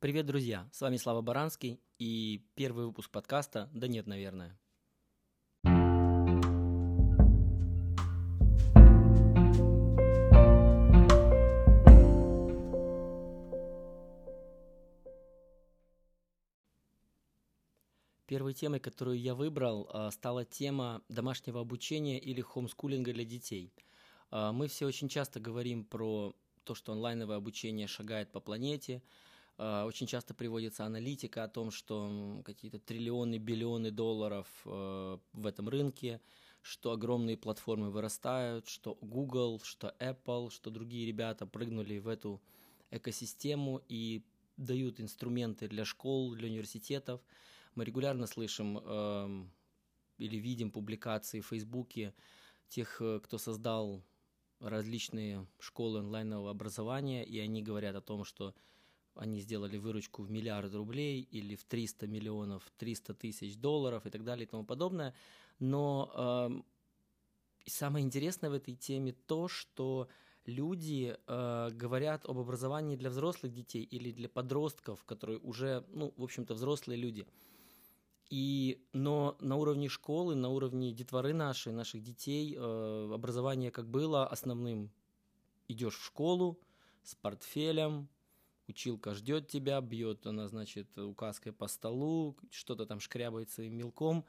Привет, друзья! С вами Слава Баранский и первый выпуск подкаста «Да нет, наверное». Первой темой, которую я выбрал, а, стала тема домашнего обучения или хомскулинга для детей. А, мы все очень часто говорим про то, что онлайновое обучение шагает по планете – очень часто приводится аналитика о том, что какие-то триллионы, биллионы долларов э, в этом рынке, что огромные платформы вырастают, что Google, что Apple, что другие ребята прыгнули в эту экосистему и дают инструменты для школ, для университетов. Мы регулярно слышим э, или видим публикации в Фейсбуке тех, э, кто создал различные школы онлайнового образования, и они говорят о том, что они сделали выручку в миллиард рублей или в 300 миллионов, 300 тысяч долларов и так далее и тому подобное. Но э, самое интересное в этой теме то, что люди э, говорят об образовании для взрослых детей или для подростков, которые уже, ну, в общем-то, взрослые люди. И, но на уровне школы, на уровне детворы нашей, наших детей, э, образование как было основным. Идешь в школу с портфелем, училка ждет тебя, бьет она, значит, указкой по столу, что-то там шкрябает своим мелком,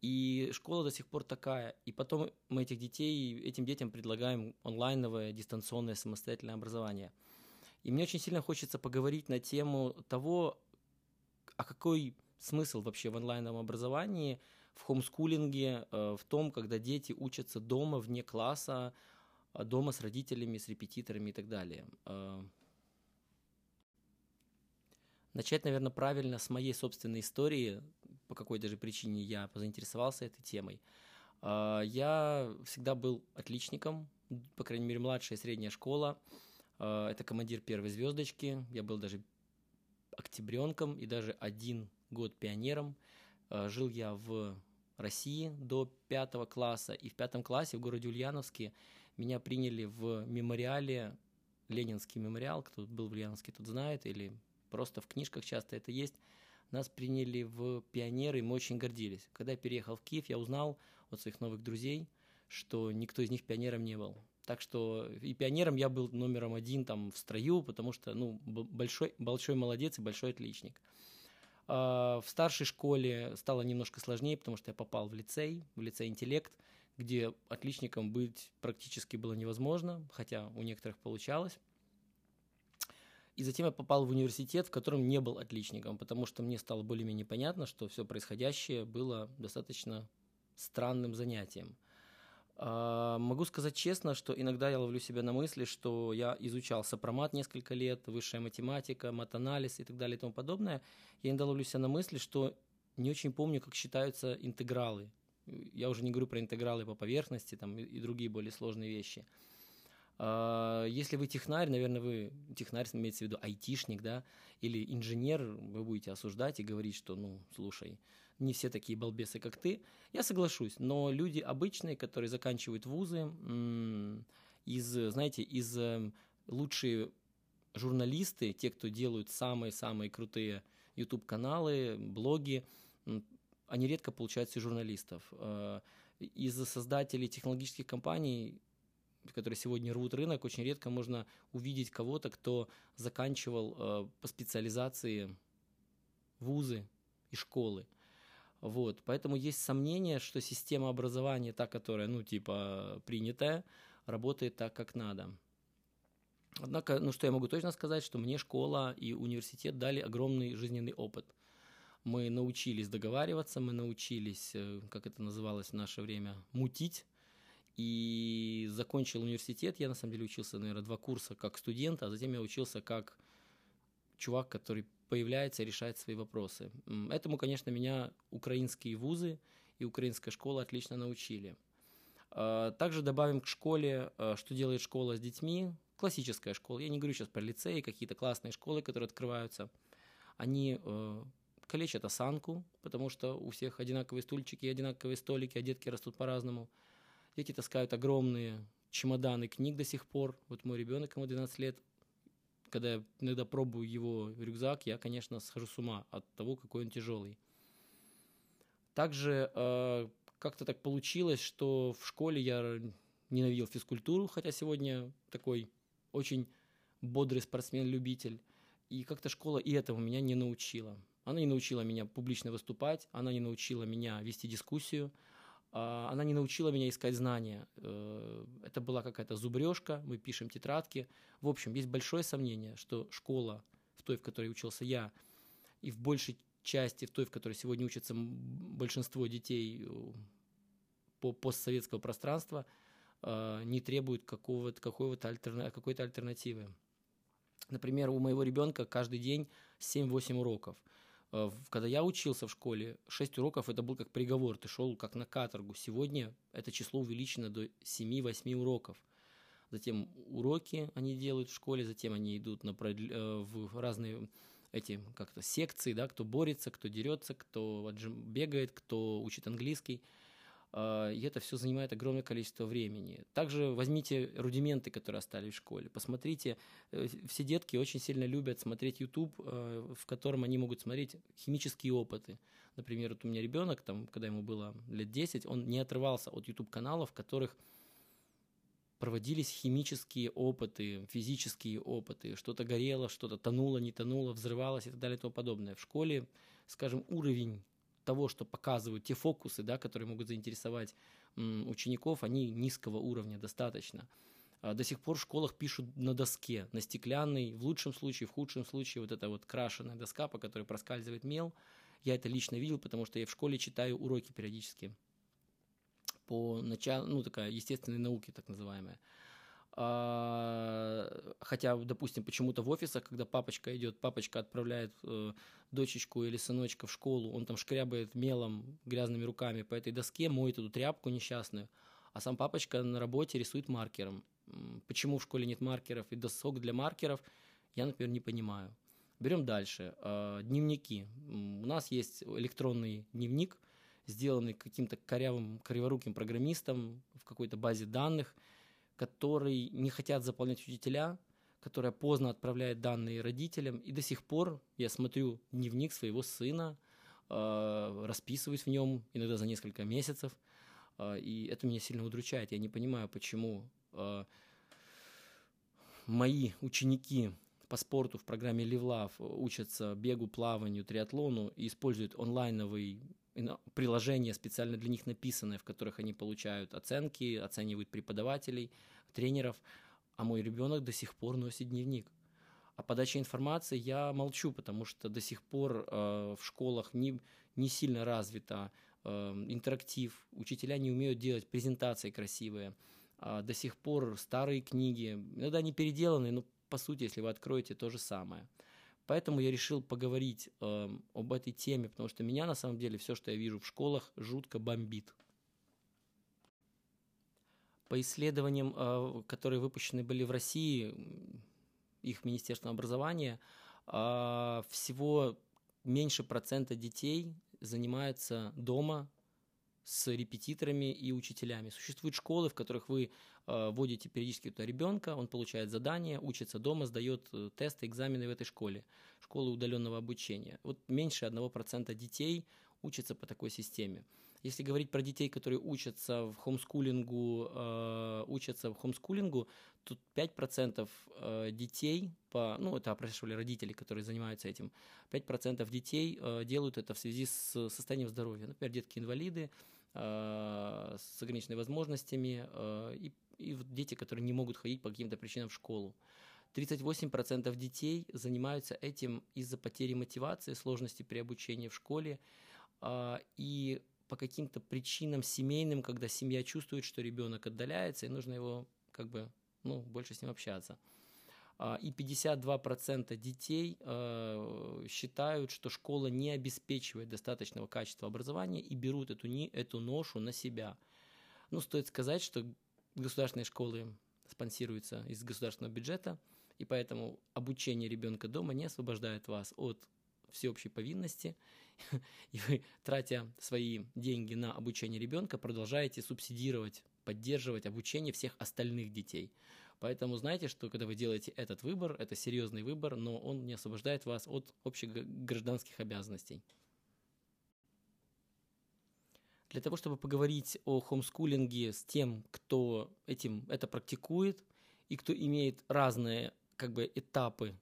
и школа до сих пор такая. И потом мы этих детей, этим детям предлагаем онлайновое, дистанционное, самостоятельное образование. И мне очень сильно хочется поговорить на тему того, а какой смысл вообще в онлайновом образовании, в хомскулинге, э, в том, когда дети учатся дома, вне класса, э, дома с родителями, с репетиторами и так далее. Начать, наверное, правильно с моей собственной истории, по какой даже причине я заинтересовался этой темой. А, я всегда был отличником, по крайней мере, младшая и средняя школа. А, это командир первой звездочки. Я был даже октябренком и даже один год пионером. А, жил я в России до пятого класса. И в пятом классе в городе Ульяновске меня приняли в мемориале, Ленинский мемориал, кто был в Ульяновске, тот знает, или просто в книжках часто это есть. Нас приняли в пионеры, и мы очень гордились. Когда я переехал в Киев, я узнал от своих новых друзей, что никто из них пионером не был. Так что и пионером я был номером один там в строю, потому что ну, большой, большой молодец и большой отличник. А, в старшей школе стало немножко сложнее, потому что я попал в лицей, в лицей интеллект, где отличником быть практически было невозможно, хотя у некоторых получалось. И затем я попал в университет, в котором не был отличником, потому что мне стало более-менее понятно, что все происходящее было достаточно странным занятием. А, могу сказать честно, что иногда я ловлю себя на мысли, что я изучал сопромат несколько лет, высшая математика, матанализ и так далее и тому подобное. Я иногда ловлю себя на мысли, что не очень помню, как считаются интегралы. Я уже не говорю про интегралы по поверхности там, и другие более сложные вещи. А, если вы технарь, наверное, вы технарь, имеется в виду айтишник, да, или инженер, вы будете осуждать и говорить, что, ну, слушай, не все такие балбесы, как ты. Я соглашусь, но люди обычные, которые заканчивают вузы, из, знаете, из э, лучшие журналисты, те, кто делают самые-самые крутые YouTube-каналы, блоги, они редко получают себе журналистов. А, из создателей технологических компаний которые сегодня рвут рынок, очень редко можно увидеть кого-то, кто заканчивал э, по специализации вузы и школы. Вот, поэтому есть сомнение, что система образования, та, которая, ну, типа, принятая, работает так, как надо. Однако, ну, что я могу точно сказать, что мне школа и университет дали огромный жизненный опыт. Мы научились договариваться, мы научились, э, как это называлось в наше время, мутить и закончил университет. Я на самом деле учился, наверное, два курса как студент, а затем я учился как чувак, который появляется и решает свои вопросы. Этому, конечно, меня украинские вузы и украинская школа отлично научили. А, также добавим к школе, а, что делает школа с детьми. Классическая школа. Я не говорю сейчас про лицеи, какие-то классные школы, которые открываются. Они э, калечат осанку, потому что у всех одинаковые стульчики одинаковые столики, а детки растут по-разному. Дети таскают огромные чемоданы книг до сих пор. Вот мой ребенок, ему 12 лет, когда я иногда пробую его рюкзак, я, конечно, схожу с ума от того, какой он тяжелый. Также э, как-то так получилось, что в школе я ненавидел физкультуру, хотя сегодня такой очень бодрый спортсмен-любитель. И как-то школа и этому меня не научила. Она не научила меня публично выступать, она не научила меня вести дискуссию, она не научила меня искать знания. Э, это была какая-то зубрежка, мы пишем тетрадки. В общем, есть большое сомнение, что школа, в той, в которой учился я, и в большей части, в той, в которой сегодня учатся большинство детей э, по постсоветского пространства, э, не требует какого-то, какой-то, альтерна, какой-то альтернативы. Например, у моего ребенка каждый день 7-8 уроков – когда я учился в школе, 6 уроков это был как приговор, ты шел как на каторгу. Сегодня это число увеличено до 7-8 уроков. Затем уроки они делают в школе, затем они идут на, э, в разные эти как-то секции, да, кто борется, кто дерется, кто бегает, кто учит английский. А, и это все занимает огромное количество времени. Также возьмите рудименты, которые остались в школе. Посмотрите, э, все детки очень сильно любят смотреть YouTube, э, в котором они могут смотреть химические опыты. Например, вот у меня ребенок, там, когда ему было лет 10, он не отрывался от YouTube-каналов, в которых проводились химические опыты, физические опыты, что-то горело, что-то тонуло, не тонуло, взрывалось и так далее и тому подобное. В школе, скажем, уровень того, что показывают те фокусы, да, которые могут заинтересовать учеников, они низкого уровня достаточно. А, до сих пор в школах пишут на доске, на стеклянной, в лучшем случае, в худшем случае, вот эта вот крашеная доска, по которой проскальзывает мел. Я это лично видел, потому что я в школе читаю уроки периодически по началу, ну, такая естественной науки, так называемая. А, хотя, допустим, почему-то в офисах, когда папочка идет, папочка отправляет э, дочечку или сыночка в школу, он там шкрябает мелом, грязными руками по этой доске, моет эту тряпку несчастную, а сам папочка на работе рисует маркером. Почему в школе нет маркеров и досок для маркеров, я, например, не понимаю. Берем дальше. А, дневники. У нас есть электронный дневник, сделанный каким-то корявым, криворуким программистом в какой-то базе данных – который не хотят заполнять учителя, которая поздно отправляет данные родителям. И до сих пор я смотрю дневник своего сына, э, расписываюсь в нем иногда за несколько месяцев. Э, и это меня сильно удручает. Я не понимаю, почему э, мои ученики по спорту в программе Live учатся бегу, плаванию, триатлону и используют онлайновый приложения специально для них написанные, в которых они получают оценки, оценивают преподавателей, тренеров, а мой ребенок до сих пор носит дневник. А подача информации я молчу, потому что до сих пор э, в школах не, не сильно развита э, интерактив, учителя не умеют делать презентации красивые, э, до сих пор старые книги, иногда они переделаны, но по сути, если вы откроете, то же самое – Поэтому я решил поговорить э, об этой теме, потому что меня на самом деле все, что я вижу в школах, жутко бомбит. По исследованиям, э, которые выпущены были в России, их Министерством образования, э, всего меньше процента детей занимается дома с репетиторами и учителями. Существуют школы, в которых вы вводите периодически туда ребенка, он получает задание, учится дома, сдает э, тесты, экзамены в этой школе, школы удаленного обучения. Вот меньше 1% детей учатся по такой системе. Если говорить про детей, которые учатся в хомскулингу, э, учатся в хомскулингу, то 5% э, детей, по, ну это опрашивали родители, которые занимаются этим, 5% детей э, делают это в связи с состоянием здоровья. Например, детки-инвалиды, э, с ограниченными возможностями э, и, и дети, которые не могут ходить по каким-то причинам в школу. 38% детей занимаются этим из-за потери мотивации, сложности при обучении в школе. И по каким-то причинам семейным, когда семья чувствует, что ребенок отдаляется, и нужно его как бы, ну, больше с ним общаться. А, и 52% детей э, считают, что школа не обеспечивает достаточного качества образования и берут эту, эту ношу на себя. Ну, стоит сказать, что государственные школы спонсируются из государственного бюджета, и поэтому обучение ребенка дома не освобождает вас от всеобщей повинности, и вы, тратя свои деньги на обучение ребенка, продолжаете субсидировать, поддерживать обучение всех остальных детей. Поэтому знайте, что когда вы делаете этот выбор, это серьезный выбор, но он не освобождает вас от общих гражданских обязанностей. Для того, чтобы поговорить о хомскулинге с тем, кто этим это практикует и кто имеет разные как бы этапы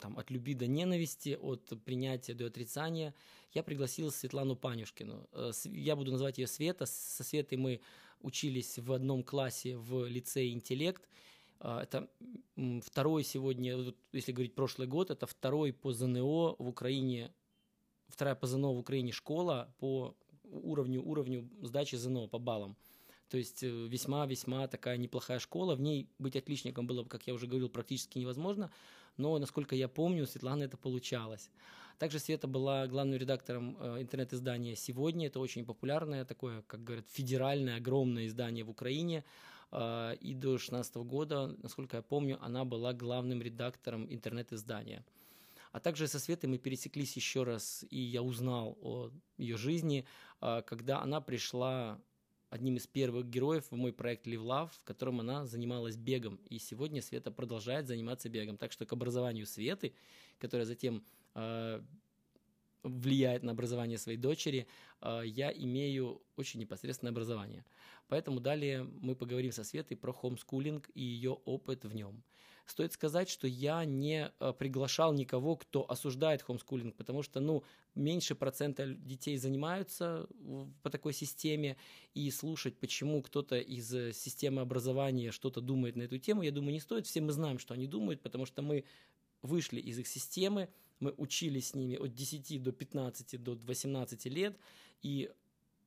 там, от любви до ненависти, от принятия до отрицания, я пригласил Светлану Панюшкину. Э, я буду называть ее Света. Со Светой мы учились в одном классе в лицее «Интеллект». А, это второй сегодня, если говорить прошлый год, это второй по ЗНО в Украине, вторая по ЗНО в Украине школа по уровню, уровню сдачи ЗНО по баллам. То есть весьма-весьма э, такая неплохая школа. В ней быть отличником было, как я уже говорил, практически невозможно. Но, насколько я помню, у Светланы это получалось. Также Света была главным редактором э, интернет-издания «Сегодня». Это очень популярное такое, как говорят, федеральное, огромное издание в Украине. Э, и до 2016 года, насколько я помню, она была главным редактором интернет-издания. А также со Светой мы пересеклись еще раз, и я узнал о ее жизни, э, когда она пришла одним из первых героев в мой проект Live Love, в котором она занималась бегом. И сегодня Света продолжает заниматься бегом. Так что к образованию Светы, которая затем э, влияет на образование своей дочери, э, я имею очень непосредственное образование. Поэтому далее мы поговорим со Светой про хомскулинг и ее опыт в нем. Стоит сказать, что я не э, приглашал никого, кто осуждает хомскулинг, потому что, ну, меньше процента детей занимаются по такой системе, и слушать, почему кто-то из э, системы образования что-то думает на эту тему, я думаю, не стоит. Все мы знаем, что они думают, потому что мы вышли из их системы, мы учились с ними от 10 до 15 до 18 лет, и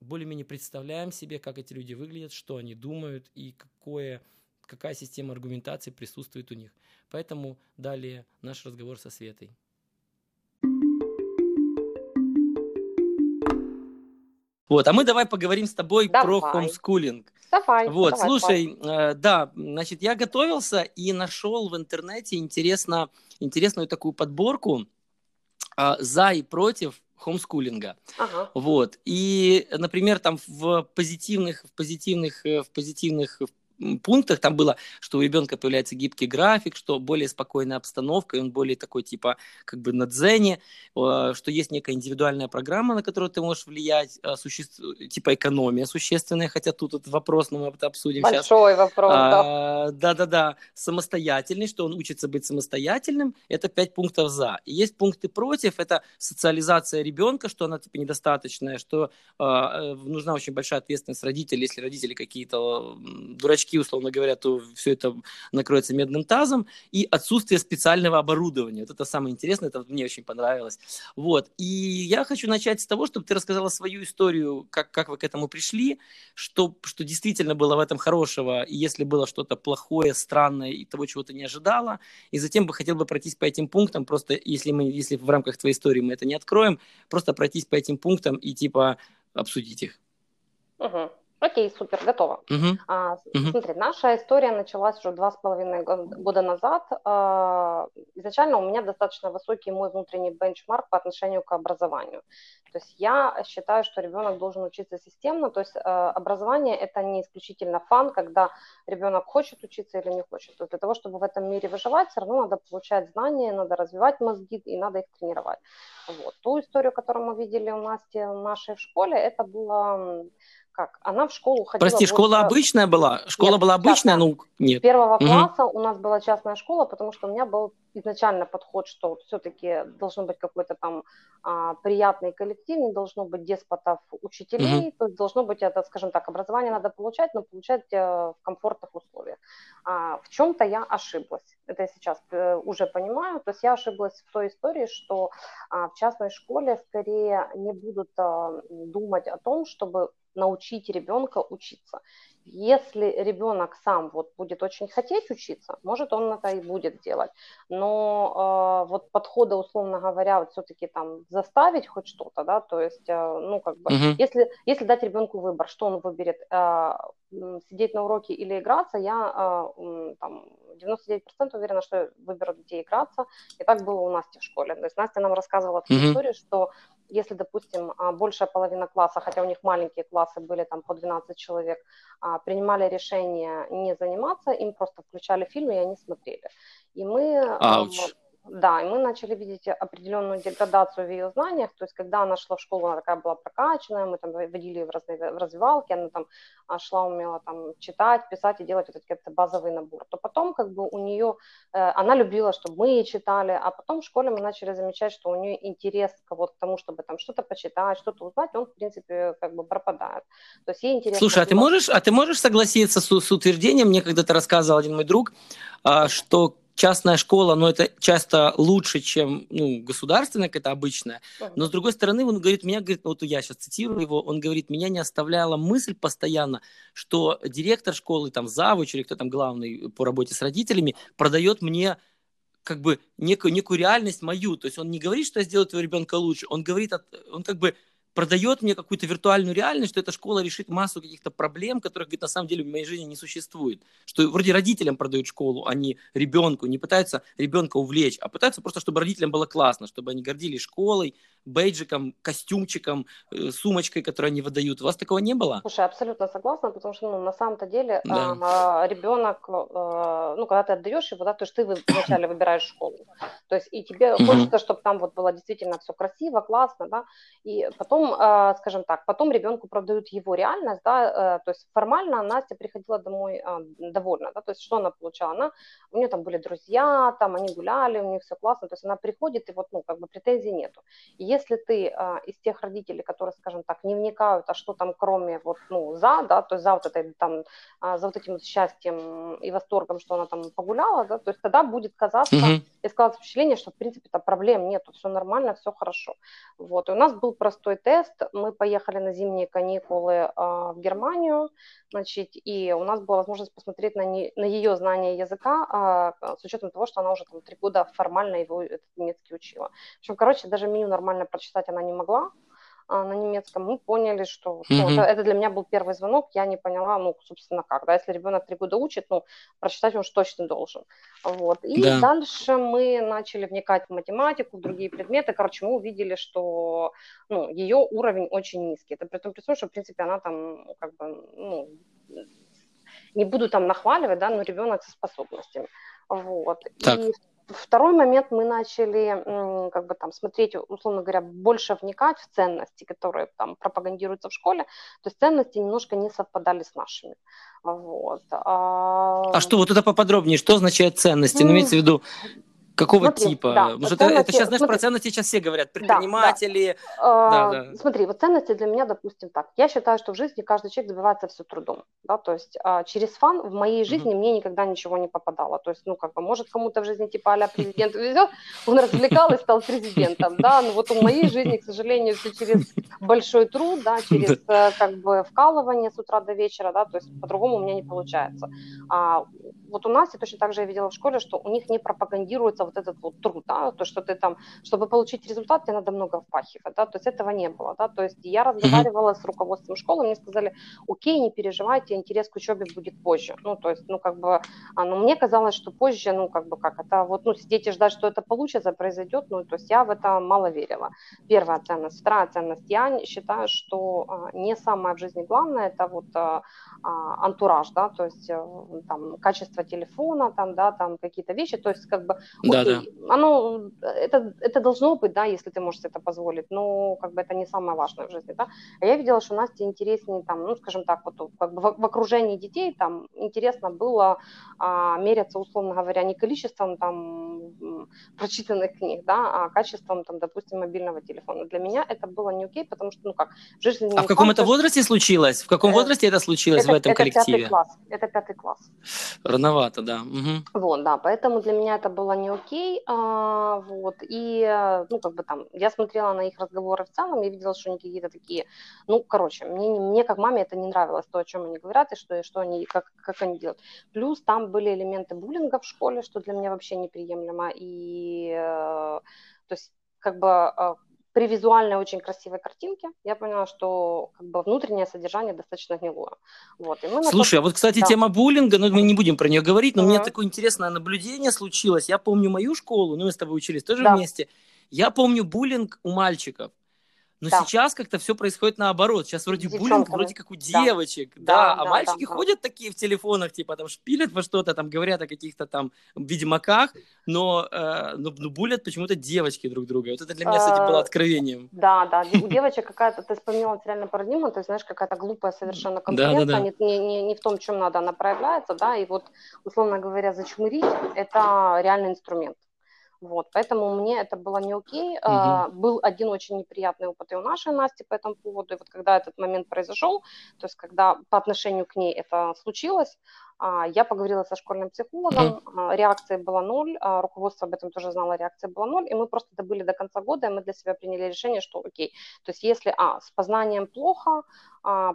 более-менее представляем себе, как эти люди выглядят, что они думают и какое какая система аргументации присутствует у них. Поэтому далее наш разговор со Светой. Вот, а мы давай поговорим с тобой давай. про хомскулинг. Давай. Вот, давай, слушай, э, да, значит, я готовился и нашел в интернете интересно, интересную такую подборку э, за и против хомскулинга. Ага. Вот. И, например, там в позитивных, в позитивных, э, в позитивных пунктах там было, что у ребенка появляется гибкий график, что более спокойная обстановка, и он более такой типа как бы на дзене, э, что есть некая индивидуальная программа, на которую ты можешь влиять, э, суще... типа экономия существенная, хотя тут этот вопрос, но мы это обсудим Большой сейчас. Большой вопрос, а, да. Да-да-да, самостоятельный, что он учится быть самостоятельным, это пять пунктов за. И есть пункты против, это социализация ребенка, что она типа недостаточная, что э, нужна очень большая ответственность родителей, если родители какие-то дурачки, очки, условно говоря, то все это накроется медным тазом, и отсутствие специального оборудования. Вот это самое интересное, это мне очень понравилось. Вот. И я хочу начать с того, чтобы ты рассказала свою историю, как, как вы к этому пришли, что, что действительно было в этом хорошего, и если было что-то плохое, странное, и того, чего ты не ожидала. И затем бы хотел бы пройтись по этим пунктам, просто если, мы, если в рамках твоей истории мы это не откроем, просто пройтись по этим пунктам и типа обсудить их. Угу. Окей, супер, готово. Uh-huh. А, uh-huh. Смотри, наша история началась уже два с половиной года назад. А, изначально у меня достаточно высокий мой внутренний бенчмарк по отношению к образованию. То есть я считаю, что ребенок должен учиться системно. То есть а, образование это не исключительно фан, когда ребенок хочет учиться или не хочет. То для того, чтобы в этом мире выживать, все равно надо получать знания, надо развивать мозги и надо их тренировать. Вот. Ту историю, которую мы видели у Насти в нашей школе, это было как? Она в школу ходила... Прости, школа обычная была? Школа нет, была обычная? Ну, нет. С первого угу. класса у нас была частная школа, потому что у меня был изначально подход, что все-таки должен быть какой-то там а, приятный коллектив, не должно быть деспотов учителей, угу. то есть должно быть это, скажем так, образование надо получать, но получать а, в комфортных условиях. А, в чем-то я ошиблась, это я сейчас а, уже понимаю, то есть я ошиблась в той истории, что а, в частной школе скорее не будут а, думать о том, чтобы научить ребенка учиться. Если ребенок сам вот будет очень хотеть учиться, может он это и будет делать. Но э, вот подхода, условно говоря, вот все-таки там заставить хоть что-то, да, то есть, э, ну как бы, uh-huh. если, если дать ребенку выбор, что он выберет, э, сидеть на уроке или играться, я э, там 99% уверена, что выберут детей играться. И так было у Насти в школе. То есть Настя нам рассказывала uh-huh. историю, что если, допустим, а, большая половина класса, хотя у них маленькие классы были там по 12 человек, а, принимали решение не заниматься, им просто включали фильм, и они смотрели. И мы... Ауч. Да, и мы начали видеть определенную деградацию в ее знаниях, то есть когда она шла в школу, она такая была прокачанная, мы там водили ее в, разные, в развивалки, она там а, шла, умела там читать, писать и делать вот этот базовый набор, то потом как бы у нее, э, она любила, чтобы мы ей читали, а потом в школе мы начали замечать, что у нее интерес к, вот, к тому, чтобы там что-то почитать, что-то узнать, он, в принципе, как бы пропадает. То есть ей интересно... Слушай, а ты можешь, а ты можешь согласиться с, с утверждением, мне когда-то рассказывал один мой друг, а, что частная школа, но это часто лучше, чем ну, государственная какая-то обычная. Но с другой стороны, он говорит, меня, говорит, вот я сейчас цитирую его, он говорит, меня не оставляла мысль постоянно, что директор школы, там, завуч или кто там главный по работе с родителями, продает мне как бы некую, некую реальность мою. То есть он не говорит, что я сделаю твоего ребенка лучше, он говорит, он как бы продает мне какую-то виртуальную реальность, что эта школа решит массу каких-то проблем, которых, говорит, на самом деле в моей жизни не существует. Что вроде родителям продают школу, а не ребенку, не пытаются ребенка увлечь, а пытаются просто, чтобы родителям было классно, чтобы они гордились школой, бейджиком, костюмчиком, э, сумочкой, которую они выдают. У вас такого не было? Слушай, абсолютно согласна, потому что ну, на самом-то деле да. а, ребенок, а, ну, когда ты отдаешь его, да, то есть ты вначале выбираешь школу. То есть и тебе хочется, чтобы там вот было действительно все красиво, классно, да, и потом, а, скажем так, потом ребенку продают его реальность, да, а, то есть формально Настя приходила домой а, довольна, да, то есть что она получала? Она, у нее там были друзья, там они гуляли, у них все классно, то есть она приходит и вот, ну, как бы претензий нету. И если ты а, из тех родителей, которые, скажем так, не вникают, а что там кроме вот, ну, за, да, то есть за вот этой там, за вот этим счастьем и восторгом, что она там погуляла, да, то есть тогда будет казаться mm-hmm. И складываться впечатление, что в принципе там проблем нету, все нормально, все хорошо. Вот, и у нас был простой тест, мы поехали на зимние каникулы а, в Германию, значит, и у нас была возможность посмотреть на, не, на ее знание языка, а, с учетом того, что она уже там три года формально его этот немецкий учила. В общем, короче, даже меню нормально прочитать она не могла а, на немецком, мы поняли, что mm-hmm. ну, это, это для меня был первый звонок, я не поняла, ну, собственно, как, да, если ребенок три года учит, ну, прочитать он уж точно должен, вот, и да. дальше мы начали вникать в математику, в другие предметы, короче, мы увидели, что, ну, ее уровень очень низкий, это при том, при том, что, в принципе, она там, как бы, ну, не буду там нахваливать, да, но ребенок со способностями, вот, так. и Второй момент мы начали как бы там смотреть, условно говоря, больше вникать в ценности, которые там пропагандируются в школе. То есть ценности немножко не совпадали с нашими. Вот. А, а что, вот это поподробнее, что означает ценности? Ну, имеется в виду Какого смотри, типа? Да, Потому что ценности, это сейчас, знаешь, смотри, про ценности сейчас все говорят, предприниматели. Да, да. Да, да. Смотри, вот ценности для меня, допустим, так. Я считаю, что в жизни каждый человек добивается все трудом. Да? То есть а, через фан в моей жизни mm-hmm. мне никогда ничего не попадало. То есть, ну, как бы, может, кому-то в жизни типа а президент везет, он развлекал и стал президентом, да, но вот в моей жизни, к сожалению, все через большой труд, да, через э, как бы вкалывание с утра до вечера, да, то есть по-другому у меня не получается. А, вот у нас, и точно так же я видела в школе, что у них не пропагандируется вот этот вот труд, да, то, что ты там, чтобы получить результат, тебе надо много впахивать, да, то есть этого не было, да, то есть я разговаривала mm-hmm. с руководством школы, мне сказали, окей, не переживайте, интерес к учебе будет позже, ну, то есть, ну, как бы, а, ну, мне казалось, что позже, ну, как бы, как, это вот, ну, сидеть и ждать, что это получится, произойдет, ну, то есть я в это мало верила. Первая ценность. Вторая ценность. Я считаю, что а, не самое в жизни главное, это вот а, антураж, да, то есть а, там качество телефона, там, да, там какие-то вещи, то есть как бы, окей, да, да. оно, это, это должно быть, да, если ты можешь это позволить, но как бы это не самое важное в жизни, да. А я видела, что Насте интереснее там, ну, скажем так, вот как бы в, в окружении детей там интересно было а, меряться, условно говоря, не количеством там прочитанных книг, да, а качеством там, допустим, мобильного телефона. Для меня это было не окей, потому что, ну как, в жизни... А в каком это возрасте случилось? В каком э, возрасте это случилось это, в этом это коллективе? Пятый класс. Это пятый класс. Рановато, да. Угу. Вот, да, поэтому для меня это было не окей, а, вот, и, ну, как бы там, я смотрела на их разговоры в целом, я видела, что они какие-то такие, ну, короче, мне, мне как маме это не нравилось, то, о чем они говорят, и что, и что они, как, как они делают. Плюс там были элементы буллинга в школе, что для меня вообще неприемлемо, и, э, то есть, как бы э, при визуальной очень красивой картинке я поняла, что как бы внутреннее содержание достаточно гнилое. Вот, и мы Слушай, а вот, кстати, да. тема буллинга, ну, мы не будем про нее говорить, но uh-huh. у меня такое интересное наблюдение случилось. Я помню мою школу, ну, мы с тобой учились тоже да. вместе. Я помню буллинг у мальчиков. Но да. сейчас как-то все происходит наоборот. Сейчас вроде буллинг вроде как у девочек, да, да, да а мальчики да, ходят да. такие в телефонах, типа там шпилят во что-то, там говорят о каких-то там ведьмаках, но, э, но, но булят почему-то девочки друг друга. Вот это для меня, кстати, было э, откровением. Да, да, у девочек какая-то, ты вспомнила реально парадигма, то есть, знаешь, какая-то глупая совершенно конкуренция, да, да, да. Не, не, не в том, чем надо она проявляется, да, и вот, условно говоря, зачмырить – это реальный инструмент. Вот, поэтому мне это было не окей. Угу. А, был один очень неприятный опыт и у нашей Насти по этому поводу. И вот когда этот момент произошел, то есть когда по отношению к ней это случилось, а, я поговорила со школьным психологом, mm-hmm. реакция была ноль, а, руководство об этом тоже знало, реакция была ноль, и мы просто добыли до конца года, и мы для себя приняли решение, что окей, то есть если, а, с познанием плохо,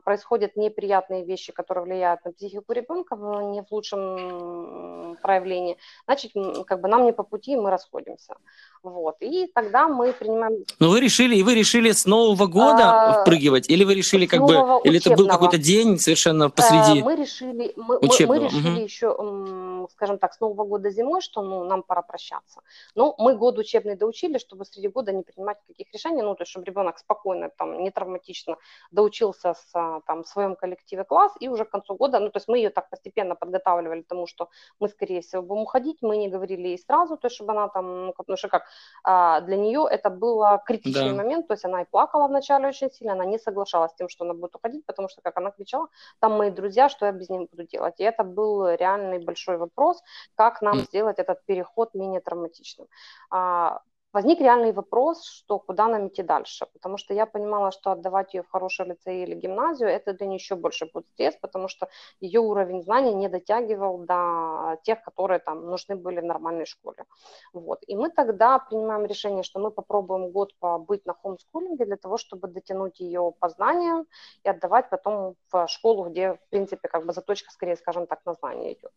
происходят неприятные вещи, которые влияют на психику ребенка не в лучшем проявлении, значит, как бы нам не по пути, мы расходимся. Вот. И тогда мы принимаем... Но вы решили, и вы решили с Нового года а, впрыгивать? Или вы решили как бы... Или это был какой-то день совершенно посреди а, Мы решили... Мы, учебного. мы решили угу. еще, скажем так, с Нового года зимой, что ну, нам пора прощаться. Но мы год учебный доучили, чтобы среди года не принимать каких решений, ну, то есть, чтобы ребенок спокойно, там, не травматично доучился с, а, там, в своем коллективе класс, и уже к концу года, ну, то есть мы ее так постепенно подготавливали к тому, что мы, скорее всего, будем уходить, мы не говорили ей сразу, то есть, чтобы она там, ну, потому что как, а, для нее это был критичный да. момент, то есть она и плакала вначале очень сильно, она не соглашалась с тем, что она будет уходить, потому что, как она кричала, там мои друзья, что я без них буду делать. И это был реальный большой вопрос, как нам mm. сделать этот переход менее травматичным. А, возник реальный вопрос, что куда нам идти дальше, потому что я понимала, что отдавать ее в хороший лицей или гимназию, это для нее еще больше будет стресс, потому что ее уровень знаний не дотягивал до тех, которые там нужны были в нормальной школе. Вот. И мы тогда принимаем решение, что мы попробуем год побыть на хомскулинге для того, чтобы дотянуть ее познания и отдавать потом в школу, где, в принципе, как бы заточка, скорее, скажем так, на знания идет.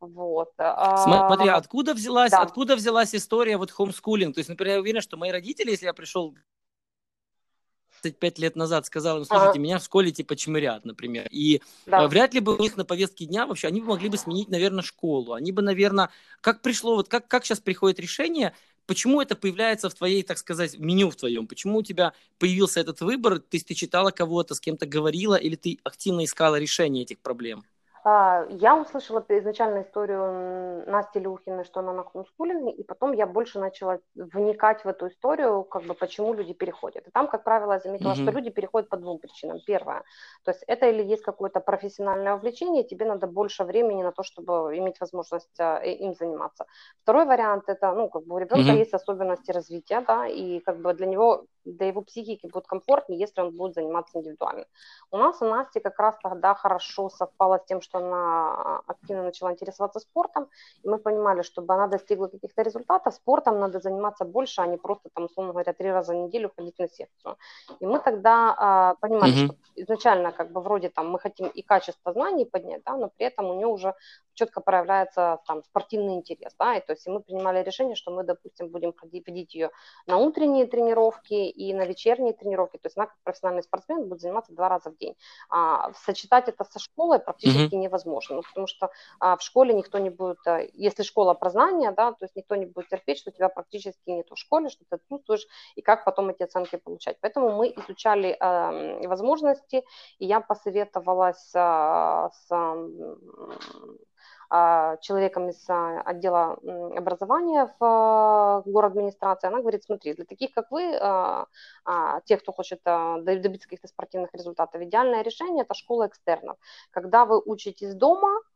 Вот. Смотри, а, откуда взялась, да. откуда взялась история вот хомскулинг? То есть, например, я уверен, что мои родители, если я пришел 25 лет назад сказал им, слушайте, ага. меня в школе типа чмырят, например. И да. э, вряд ли бы у них на повестке дня вообще, они бы могли бы сменить, наверное, школу. Они бы, наверное, как пришло, вот как, как сейчас приходит решение, почему это появляется в твоей, так сказать, меню в твоем? Почему у тебя появился этот выбор? Есть ты читала кого-то, с кем-то говорила, или ты активно искала решение этих проблем? А, я услышала изначально историю Насти Люхиной, что она на хомскулинге, и потом я больше начала вникать в эту историю, как бы почему люди переходят. И там, как правило, я заметила, mm-hmm. что люди переходят по двум причинам. Первое, то есть это или есть какое-то профессиональное увлечение, тебе надо больше времени на то, чтобы иметь возможность а, им заниматься. Второй вариант это, ну, как бы у ребенка mm-hmm. есть особенности развития, да, и как бы для него, для его психики будет комфортнее, если он будет заниматься индивидуально. У нас у Насти как раз тогда хорошо совпало с тем, что она активно начала интересоваться спортом, и мы понимали, чтобы она достигла каких-то результатов, спортом надо заниматься больше, а не просто, там, условно говоря, три раза в неделю ходить на секцию. И мы тогда а, понимали, mm-hmm. что изначально как бы вроде там мы хотим и качество знаний поднять, да, но при этом у нее уже четко проявляется там спортивный интерес, да, и то есть и мы принимали решение, что мы, допустим, будем ходить, водить ее на утренние тренировки и на вечерние тренировки, то есть она как профессиональный спортсмен будет заниматься два раза в день. А, сочетать это со школой практически mm-hmm. невозможно, ну, потому что а, в школе никто не будет, а, если школа про знания, да, то есть никто не будет терпеть, что у тебя практически нет в школе, что ты отсутствуешь, и как потом эти оценки получать. Поэтому мы изучали э, возможности, и я посоветовалась э, с а, человеком из а, отдела образования в город администрации, она говорит, смотри, для таких, как вы, а, тех, кто хочет добиться каких-то спортивных результатов, идеальное решение – это школа экстернов. Когда вы учитесь дома, а,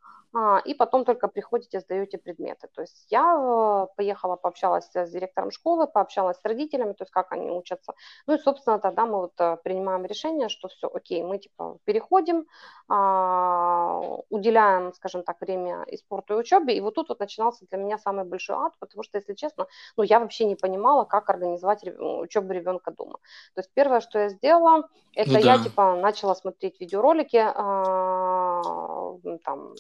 и потом только приходите, сдаете предметы. То есть я э, поехала, пообщалась с директором школы, пообщалась с родителями, то есть как они учатся. Ну и, собственно, тогда мы вот э, принимаем решение, что все, окей, мы типа переходим, а, уделяем, скажем так, время и спорту, и учебе. И вот тут вот начинался для меня самый большой ад, потому что, если честно, ну я вообще не понимала, как организовать учебу ребенка дома. То есть первое, что я сделала, это ну, да. я типа начала смотреть видеоролики, а, там,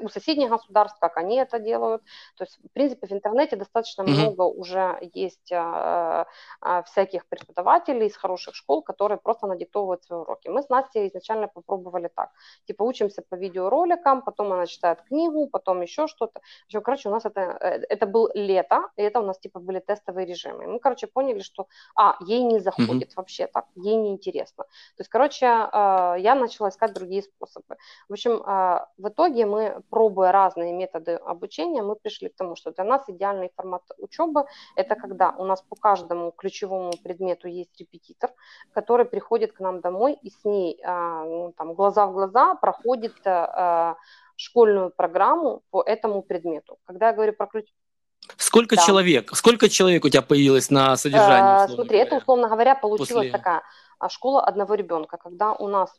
у соседних государств, как они это делают. То есть, в принципе, в интернете достаточно mm-hmm. много уже есть а, а, всяких преподавателей из хороших школ, которые просто надиктовывают свои уроки. Мы с Настей изначально попробовали так. Типа учимся по видеороликам, потом она читает книгу, потом еще что-то. Общем, короче, у нас это, э, это был лето, и это у нас типа были тестовые режимы. И мы, короче, поняли, что, а, ей не заходит mm-hmm. вообще так, ей не интересно. То есть, короче, а, я начала искать другие способы. В общем, а, в итоге мы, пробуя разные методы обучения, мы пришли к тому, что для нас идеальный формат учебы – это когда у нас по каждому ключевому предмету есть репетитор, который приходит к нам домой и с ней а, ну, там, глаза в глаза проходит школьную программу по этому предмету. Когда я говорю про ключ... Сколько да. человек? Сколько человек у тебя появилось на содержании? Э, смотри, говоря, это, условно говоря, получилась после... такая школа одного ребенка, когда у нас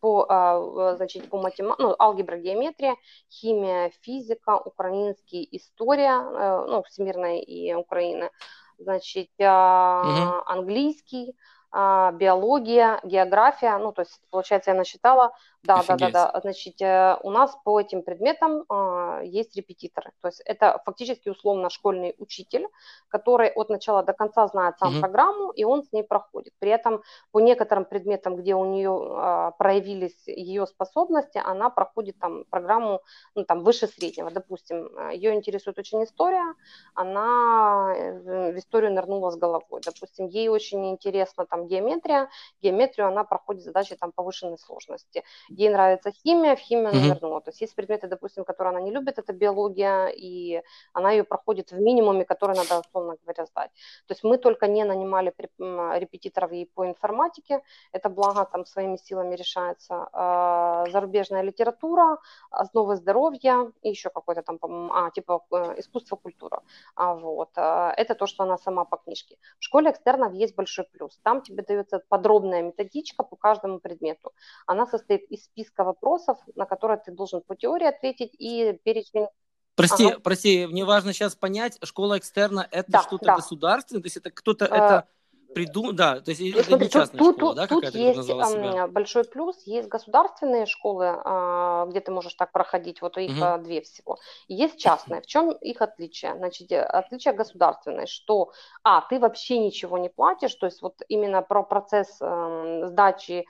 по, а, значит, по математике, ну, алгебра, геометрия, химия, физика, украинский, история, э, ну, всемирная и Украина, значит, угу. английский, биология, география, ну, то есть, получается, я насчитала да, да, да, да. Значит, э, у нас по этим предметам а, есть репетиторы. То есть это фактически условно школьный учитель, который от начала до конца знает сам угу. программу, и он с ней проходит. При этом по некоторым предметам, где у нее а, проявились ее способности, она проходит там программу ну, там, выше среднего. Допустим, ее интересует очень история, она э, в историю нырнула с головой. Допустим, ей очень интересна там геометрия, геометрию она проходит задачи там повышенной сложности ей нравится химия, в химию она вернула. То есть есть предметы, допустим, которые она не любит, это биология, и она ее проходит в минимуме, который надо, условно говоря, сдать. То есть мы только не нанимали репетиторов ей по информатике, это благо там своими силами решается. А, зарубежная литература, основы здоровья и еще какой-то там, а, типа э, искусство, культура. А, вот. А, это то, что она сама по книжке. В школе экстернов есть большой плюс. Там тебе дается подробная методичка по каждому предмету. Она состоит из списка вопросов, на которые ты должен по теории ответить, и перечень Прости, ага. прости, мне важно сейчас понять, школа экстерна это да, что-то да. государственное, то есть это кто-то, а, это Придум... Да, то есть это смотри, не частная тут, школа, тут, да, тут есть себя? большой плюс, есть государственные школы, а, где ты можешь так проходить, вот их угу. две всего. есть частные. В чем их отличие? Значит, э, отличие государственной, что, а, ты вообще ничего не платишь, то есть вот именно про процесс э, сдачи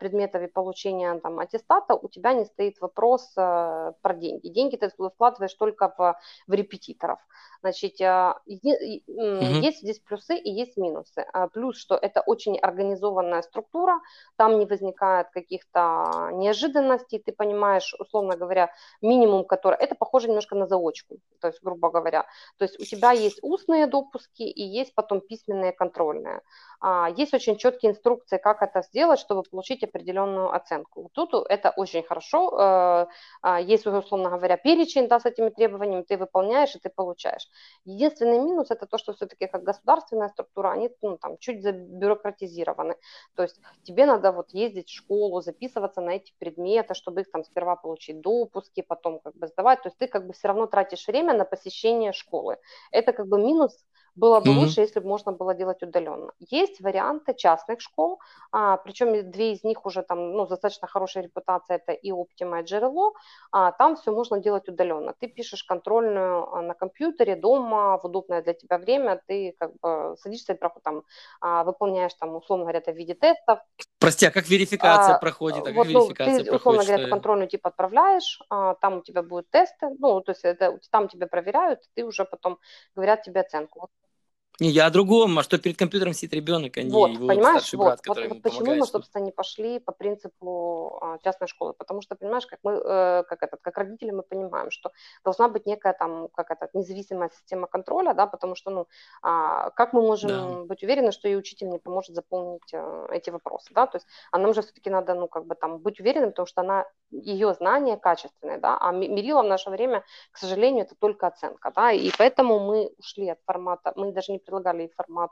предметов и получения там, аттестата, у тебя не стоит вопрос э, про деньги. Деньги ты вкладываешь только в, в репетиторов. Значит, а, есть здесь плюсы и есть минусы. А, плюс, что это очень организованная структура, там не возникает каких-то неожиданностей, ты понимаешь, условно говоря, минимум, который... Это похоже немножко на заочку, то есть, грубо говоря. То есть у тебя есть устные допуски и есть потом письменные контрольные. А, есть очень четкие инструкции, как это сделать, чтобы получить определенную оценку. Вот тут это очень хорошо. Э, а, есть, условно говоря, перечень да, с этими требованиями, ты выполняешь и ты получаешь. Единственный минус это то, что все-таки как государственная структура, они ну, там, чуть забюрократизированы. То есть тебе надо вот ездить в школу, записываться на эти предметы, чтобы их там сперва получить допуски, потом как бы сдавать. То есть ты как бы все равно тратишь время на посещение школы. Это как бы минус было бы mm-hmm. лучше, если бы можно было делать удаленно. Есть варианты частных школ, а, причем две из них уже там, ну, достаточно хорошая репутация, это и Optima, и GRLO, а, там все можно делать удаленно. Ты пишешь контрольную а, на компьютере, дома, в удобное для тебя время, ты как бы садишься и там, а, выполняешь там, условно говоря, это в виде тестов. Прости, а как верификация а, проходит? А вот, ну, верификация ты, проходит, условно говоря, контрольную типа отправляешь, а, там у тебя будут тесты, ну, то есть это, там тебя проверяют, ты уже потом говорят тебе оценку. Не, я о другом, а что перед компьютером сидит ребенок, а не вот, его понимаешь, старший вот, брат, вот, который вот ему почему мы, собственно, не пошли по принципу а, частной школы, потому что, понимаешь, как мы, э, как этот, как родители мы понимаем, что должна быть некая там, как это, независимая система контроля, да, потому что, ну, а, как мы можем да. быть уверены, что и учитель не поможет заполнить э, эти вопросы, да, то есть, а нам же все-таки надо, ну, как бы там быть уверенным, потому что она, ее знания качественные, да, а мерила в наше время, к сожалению, это только оценка, да, и поэтому мы ушли от формата, мы даже не предлагали формат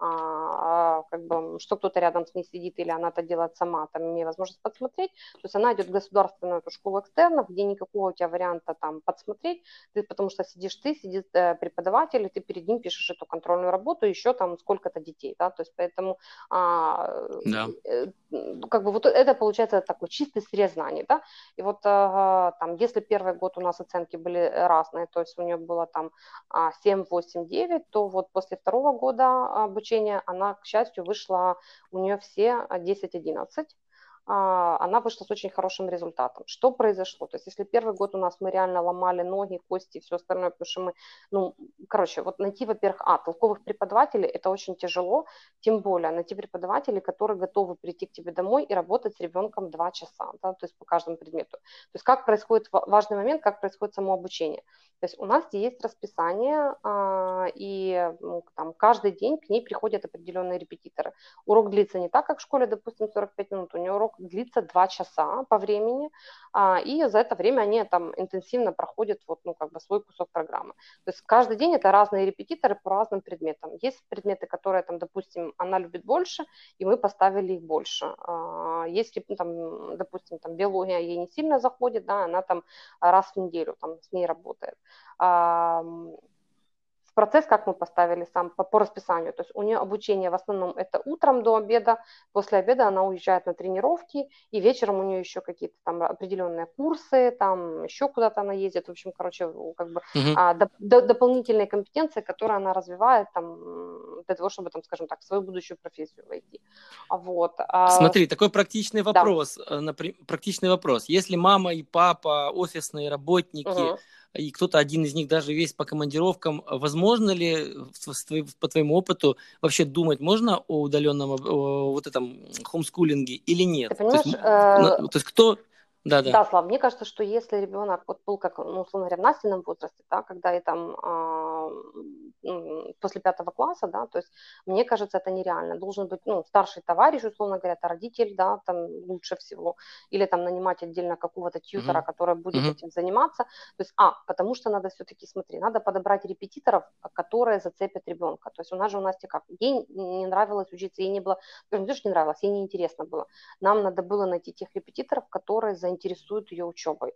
а, как бы, что кто-то рядом с ней сидит или она это делает сама, там, имея возможность подсмотреть. То есть она идет в государственную эту школу экстернов, где никакого у тебя варианта там подсмотреть, ты, потому что сидишь ты, сидит э, преподаватель, и ты перед ним пишешь эту контрольную работу, еще там сколько-то детей, да, то есть поэтому а, да. э, как бы вот это получается такой чистый срез знаний, да, и вот а, там, если первый год у нас оценки были разные, то есть у нее было там 7, 8, 9, то вот после второго года обучения обучения, она, к счастью, вышла, у нее все 10-11, а, она вышла с очень хорошим результатом. Что произошло? То есть если первый год у нас мы реально ломали ноги, кости и все остальное, потому что мы, ну, короче, вот найти, во-первых, а, толковых преподавателей, это очень тяжело, тем более найти преподавателей, которые готовы прийти к тебе домой и работать с ребенком два часа, да, то есть по каждому предмету. То есть как происходит, важный момент, как происходит само обучение. То есть у нас есть расписание, а, и ну, там, каждый день к ней приходят определенные репетиторы. Урок длится не так, как в школе, допустим, 45 минут, у нее урок длится 2 часа по времени, а, и за это время они там интенсивно проходят вот, ну, как бы свой кусок программы. То есть каждый день это разные репетиторы по разным предметам. Есть предметы, которые, там, допустим, она любит больше, и мы поставили их больше. А, если, там, допустим, там, биология ей не сильно заходит, да, она там раз в неделю там, с ней работает процесс, как мы поставили сам по, по расписанию. То есть у нее обучение в основном это утром до обеда, после обеда она уезжает на тренировки, и вечером у нее еще какие-то там определенные курсы, там еще куда-то она ездит. В общем, короче, как бы угу. а, до, до, дополнительные компетенции, которые она развивает там для того, чтобы, там, скажем так, в свою будущую профессию войти. Вот. А... Смотри, такой практичный вопрос. Да. Э, практичный вопрос. Если мама и папа офисные работники, угу и кто-то один из них даже весь по командировкам. Возможно ли, по твоему опыту, вообще думать можно о удаленном о вот этом хомскулинге или нет? Ты понимаешь, то, есть, э... то есть кто да, да. Да, Слав, мне кажется, что если ребенок вот был, как, ну, условно говоря, в Настином возрасте, да, когда и там э, после пятого класса, да, то есть мне кажется, это нереально. Должен быть, ну, старший товарищ, условно говоря, это родитель, да, там лучше всего, или там нанимать отдельно какого-то тьютера, mm-hmm. который будет mm-hmm. этим заниматься. То есть, а, потому что надо все-таки, смотри, надо подобрать репетиторов, которые зацепят ребенка. То есть у нас же у Насти как, ей не нравилось учиться, ей не было, не то, что не нравилось, ей не интересно было. Нам надо было найти тех репетиторов, которые за заинтересует ее учебой.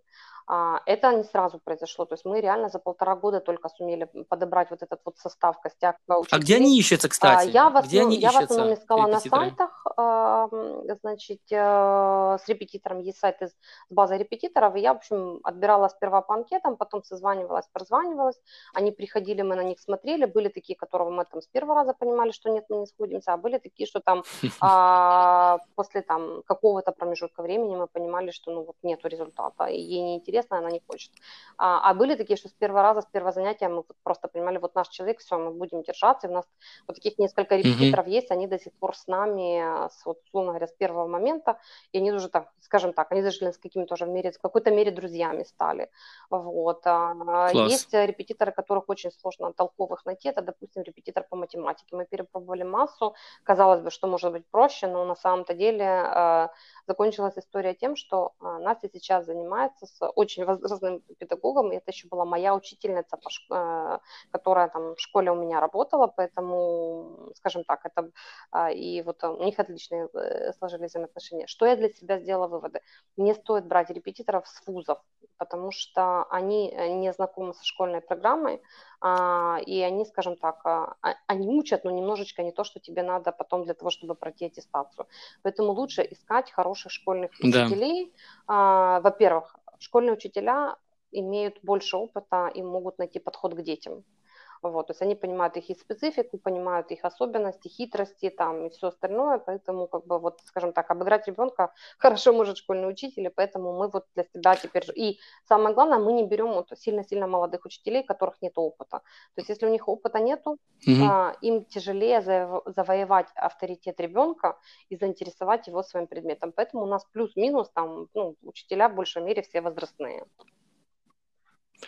А, это не сразу произошло, то есть мы реально за полтора года только сумели подобрать вот этот вот состав костяк учителей. А где они ищутся, кстати? Я в, основном, я в основном искала на сайтах, значит, э, с репетитором, есть сайт с базой репетиторов, и я, в общем, отбирала сперва по анкетам, потом созванивалась, прозванивалась, они приходили, мы на них смотрели, были такие, которые мы там с первого раза понимали, что нет, мы не сходимся, а были такие, что там а, после там какого-то промежутка времени мы понимали, что ну вот нету результата, и ей не интересно, она не хочет. А, а были такие, что с первого раза, с первого занятия мы просто понимали, вот наш человек, все, мы будем держаться, и у нас вот таких несколько репетиторов mm-hmm. есть, они до сих пор с нами, с, вот, условно говоря, с первого момента, и они уже так, скажем так, они даже с какими-то тоже в, мере, в какой-то мере друзьями стали. Вот. А, есть репетиторы, которых очень сложно толковых найти, это, допустим, репетитор по математике. Мы перепробовали массу, казалось бы, что может быть проще, но на самом-то деле а, закончилась история тем, что а, Настя сейчас занимается с очень возрастным педагогом, и это еще была моя учительница, а, которая там в школе у меня работала, поэтому, скажем так, это а, и вот у них отличные э, сложились взаимоотношения. Что я для себя сделала выводы? Не стоит брать репетиторов с вузов, потому что они э, не знакомы со школьной программой, и они, скажем так, они мучат, но немножечко не то, что тебе надо потом для того, чтобы пройти аттестацию. Поэтому лучше искать хороших школьных учителей, да. Во-первых, школьные учителя имеют больше опыта и могут найти подход к детям. Вот, то есть они понимают их и специфику, понимают их особенности, хитрости там и все остальное, поэтому как бы вот, скажем так, обыграть ребенка хорошо может школьный учитель, и поэтому мы вот для себя теперь... И самое главное, мы не берем вот сильно-сильно молодых учителей, у которых нет опыта. То есть если у них опыта нету, угу. а, им тяжелее завоевать авторитет ребенка и заинтересовать его своим предметом. Поэтому у нас плюс-минус там, ну, учителя в большей мере все возрастные.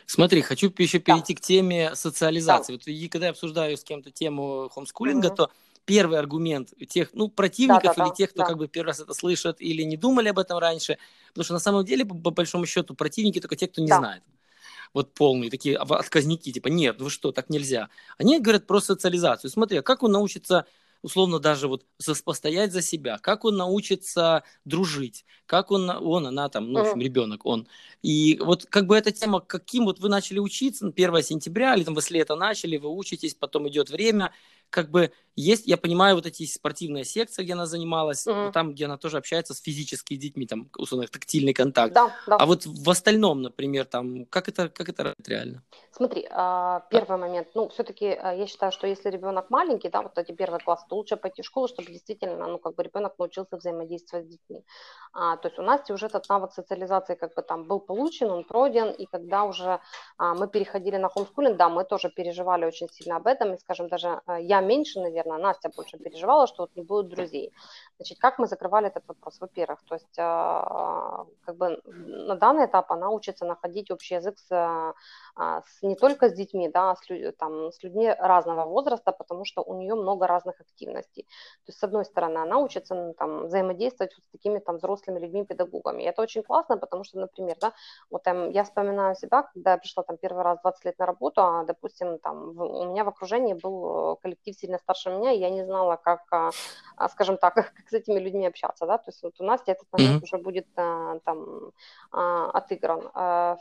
Смотри, хочу еще перейти да. к теме социализации. Да. Вот и когда я обсуждаю с кем-то тему хомскулинга, угу. то первый аргумент тех, ну, противников да, да, или тех, кто да. как бы первый раз это слышит или не думали об этом раньше, потому что на самом деле, по, по большому счету, противники только те, кто не да. знает. вот полные, такие отказники, типа, нет, вы что, так нельзя. Они говорят про социализацию. Смотри, а как он научится условно даже вот постоять за себя, как он научится дружить, как он, он она там, ну, в общем, ребенок, он. И вот как бы эта тема, каким вот вы начали учиться, 1 сентября, или там вы с лета начали, вы учитесь, потом идет время, как бы есть, я понимаю, вот эти спортивные секции, где она занималась, угу. там, где она тоже общается с физическими детьми, там, условно, тактильный контакт. Да, да. А вот в остальном, например, там, как это, как это реально? Смотри, а, первый момент, ну, все-таки а, я считаю, что если ребенок маленький, да, вот эти первые классы, то лучше пойти в школу, чтобы действительно, ну, как бы ребенок научился взаимодействовать с детьми. А, то есть у Насти уже этот навык социализации как бы там был получен, он пройден, и когда уже а, мы переходили на хомскулинг, да, мы тоже переживали очень сильно об этом, и, скажем, даже а, я меньше, наверное, Настя больше переживала, что вот не будет друзей. Значит, как мы закрывали этот вопрос? Во-первых, то есть а, как бы на данный этап она учится находить общий язык с, а, с не только с детьми, да, а с, там, с людьми разного возраста, потому что у нее много разных активностей. То есть, с одной стороны, она учится ну, там, взаимодействовать вот с такими там взрослыми людьми, педагогами. И это очень классно, потому что, например, да, вот там, я вспоминаю себя, когда я пришла там первый раз 20 лет на работу, а, допустим, там в, у меня в окружении был э, коллектив сильно старше меня, и я не знала, как, а, а, скажем так, как с этими людьми общаться, да, то есть вот у Насти этот момент mm-hmm. уже будет а, там отыгран.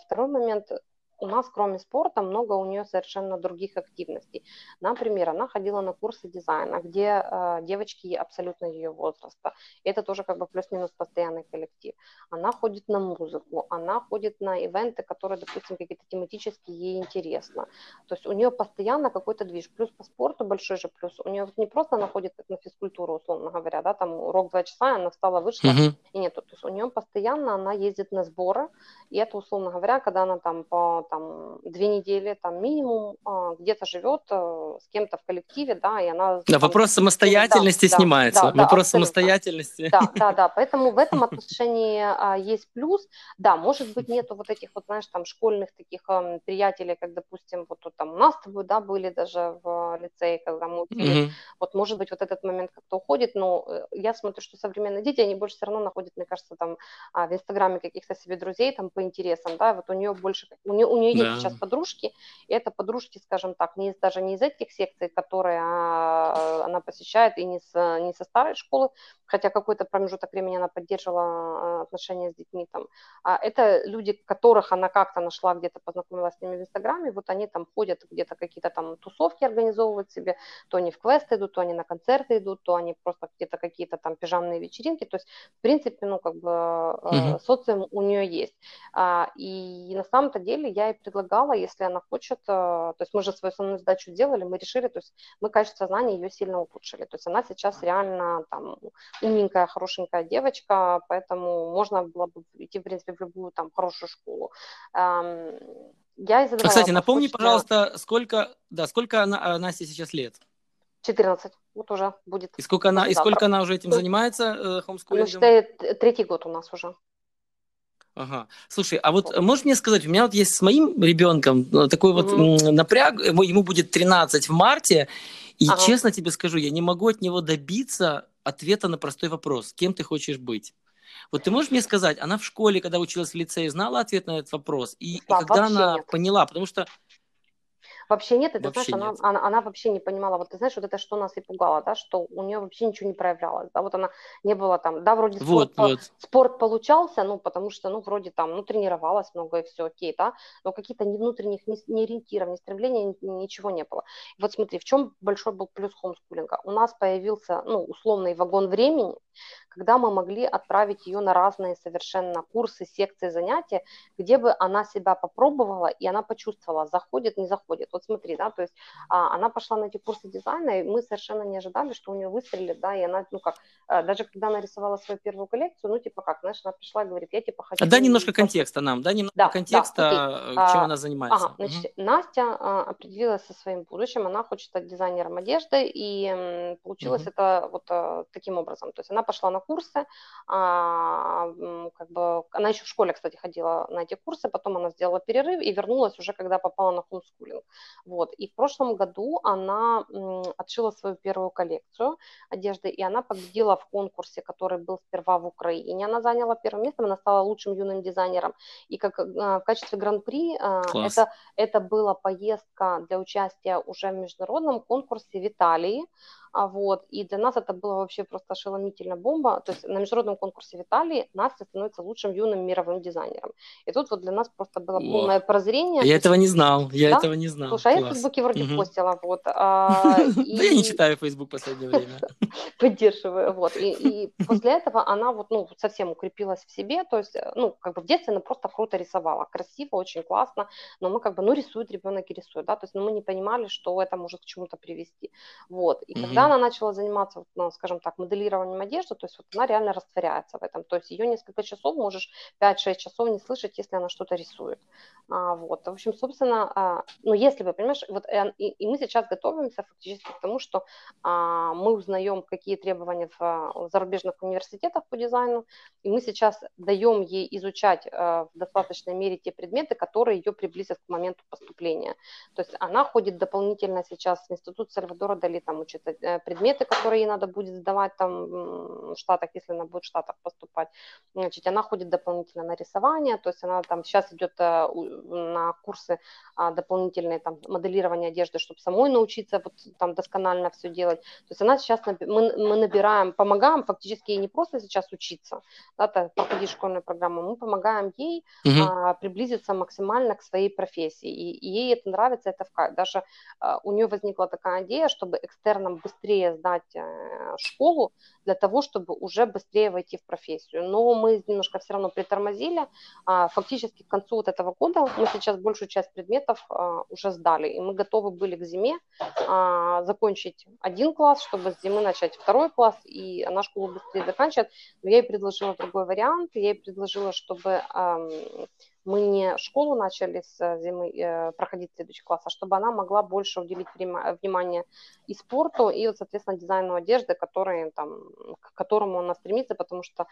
Второй момент, у нас, кроме спорта, много у нее совершенно других активностей. Например, она ходила на курсы дизайна, где э, девочки абсолютно ее возраста. Это тоже как бы плюс-минус постоянный коллектив. Она ходит на музыку, она ходит на ивенты, которые, допустим, какие-то тематические ей интересно. То есть у нее постоянно какой-то движ. Плюс по спорту большой же плюс. У нее не просто она ходит как на физкультуру, условно говоря, да, там урок два часа, она встала, вышла, uh-huh. и нету. То есть у нее постоянно она ездит на сборы, и это, условно говоря, когда она там по там, две недели там минимум а, где-то живет а, с кем-то в коллективе, да, и она... Да, вопрос самостоятельности да, снимается, да, да, вопрос абсолютно. самостоятельности. Да, да, да, поэтому в этом отношении а, есть плюс. Да, может быть, нету вот этих вот, знаешь, там школьных таких а, приятелей, как, допустим, вот, там у нас с тобой, да, были даже в лицее, когда мы учились. Mm-hmm. Вот, может быть, вот этот момент как-то уходит, но э, я смотрю, что современные дети, они больше все равно находят, мне кажется, там в Инстаграме каких-то себе друзей там по интересам, да, вот у нее больше, у нее, у нее есть да. сейчас подружки, и это подружки, скажем так, не из, даже не из этих секций, которые а, она посещает, и не, с, не со старой школы, хотя какой-то промежуток времени она поддерживала а, отношения с детьми там. А это люди, которых она как-то нашла, где-то познакомилась с ними в Инстаграме, вот они там ходят где-то какие-то там тусовки организовывают себе, то они в квесты идут, то они на концерты идут, то они просто где-то какие-то там пижамные вечеринки, то есть, в принципе, ну, как бы mm-hmm. социум у нее есть. И на самом-то деле я ей предлагала, если она хочет, э, то есть мы же свою основную задачу сделали, мы решили, то есть мы качество знаний ее сильно улучшили. То есть она сейчас реально там умненькая, хорошенькая девочка, поэтому можно было бы идти, в принципе, в любую там хорошую школу. Я и задавала Кстати, напомни, пожалуйста, сколько, да, сколько она, Насте сейчас лет? 14. Вот уже будет. И сколько она, и сколько она уже этим занимается, э, хомскулингом? Ну, считает, третий год у нас уже. Ага. Слушай, а вот можешь мне сказать, у меня вот есть с моим ребенком э, такой вот mm напряг, ему будет 13 в марте, и ага. честно тебе скажу, я не могу от него добиться ответа на простой вопрос, кем ты хочешь быть. Вот ты можешь мне сказать, она в школе, когда училась в лицее, знала ответ на этот вопрос? И, да, и когда она нет. поняла, потому что Вообще нет, и ты вообще знаешь, нет. Она, она, она вообще не понимала, вот ты знаешь, вот это что нас и пугало, да, что у нее вообще ничего не проявлялось, да, вот она не было там, да, вроде спорт, вот, вот. спорт получался, ну, потому что, ну, вроде там, ну, тренировалась много и все окей, да, но какие-то ни внутренних, ни, ни ориентиров, ни стремлений, ни, ничего не было. И вот смотри, в чем большой был плюс хомскулинга? У нас появился, ну, условный вагон времени, когда мы могли отправить ее на разные совершенно курсы, секции, занятия, где бы она себя попробовала, и она почувствовала, заходит, не заходит. Вот смотри, да, то есть а, она пошла на эти курсы дизайна, и мы совершенно не ожидали, что у нее выстрелит, да, и она, ну как, а, даже когда она рисовала свою первую коллекцию, ну типа как, знаешь, она пришла и говорит, я типа хочу... А дай немножко контекста нам, да, немножко да, контекста, да, чем а, она занимается. Ага, значит, угу. Настя а, определилась со своим будущим, она хочет стать дизайнером одежды, и м, получилось угу. это вот а, таким образом, то есть она пошла на курсы, а, как бы, она еще в школе, кстати, ходила на эти курсы, потом она сделала перерыв и вернулась уже, когда попала на хомскулинг. Вот. И в прошлом году она отшила свою первую коллекцию одежды, и она победила в конкурсе, который был сперва в Украине. Она заняла первое место, она стала лучшим юным дизайнером. И как э, в качестве гран-при э, это, это была поездка для участия уже в международном конкурсе в Италии. А вот, и для нас это было вообще просто ошеломительная бомба. То есть на международном конкурсе в Италии Настя становится лучшим юным мировым дизайнером. И тут вот для нас просто было О, полное прозрение. Я этого не знал, я да? этого не знал. Слушай, а я в Фейсбуке вроде угу. постила, вот. А, да я не читаю Фейсбук в последнее время. Поддерживаю, вот. И после этого она вот, ну, совсем укрепилась в себе, то есть, ну, как бы в детстве она просто круто рисовала, красиво, очень классно, но мы как бы, ну, рисует ребенок и рисует, да, то есть, ну, мы не понимали, что это может к чему-то привести, вот. И когда она начала заниматься, ну, скажем так, моделированием одежды, то есть вот она реально растворяется в этом. То есть ее несколько часов можешь 5-6 часов не слышать, если она что-то рисует. А, вот. В общем, собственно, а, ну, если вы, понимаешь, вот, э, и, и мы сейчас готовимся фактически к тому, что а, мы узнаем, какие требования в, в зарубежных университетах по дизайну, и мы сейчас даем ей изучать а, в достаточной мере те предметы, которые ее приблизят к моменту поступления. То есть она ходит дополнительно сейчас в институт Сальвадора Дали, там учит э, предметы, которые ей надо будет сдавать там в Штатах, если она будет в Штатах поступать. Значит, она ходит дополнительно на рисование, то есть она там сейчас идет э, на курсы а, дополнительные там моделирования одежды, чтобы самой научиться вот там досконально все делать. То есть она сейчас, мы, мы набираем, помогаем фактически ей не просто сейчас учиться, да, проходить школьную программу, мы помогаем ей угу. а, приблизиться максимально к своей профессии. И, и ей это нравится, это в кайф. Даже а, у нее возникла такая идея, чтобы экстерном быстрее сдать э, школу, для того, чтобы уже быстрее войти в профессию. Но мы немножко все равно притормозили. А, фактически к концу вот этого года мы сейчас большую часть предметов а, уже сдали, и мы готовы были к зиме а, закончить один класс, чтобы с зимы начать второй класс, и она школу быстрее заканчивает. Но я ей предложила другой вариант, я ей предложила, чтобы мы не школу начали с зимы э, проходить следующий класс, а чтобы она могла больше уделить время, внимание и спорту, и, соответственно, дизайну одежды, который, там, к которому она стремится, потому что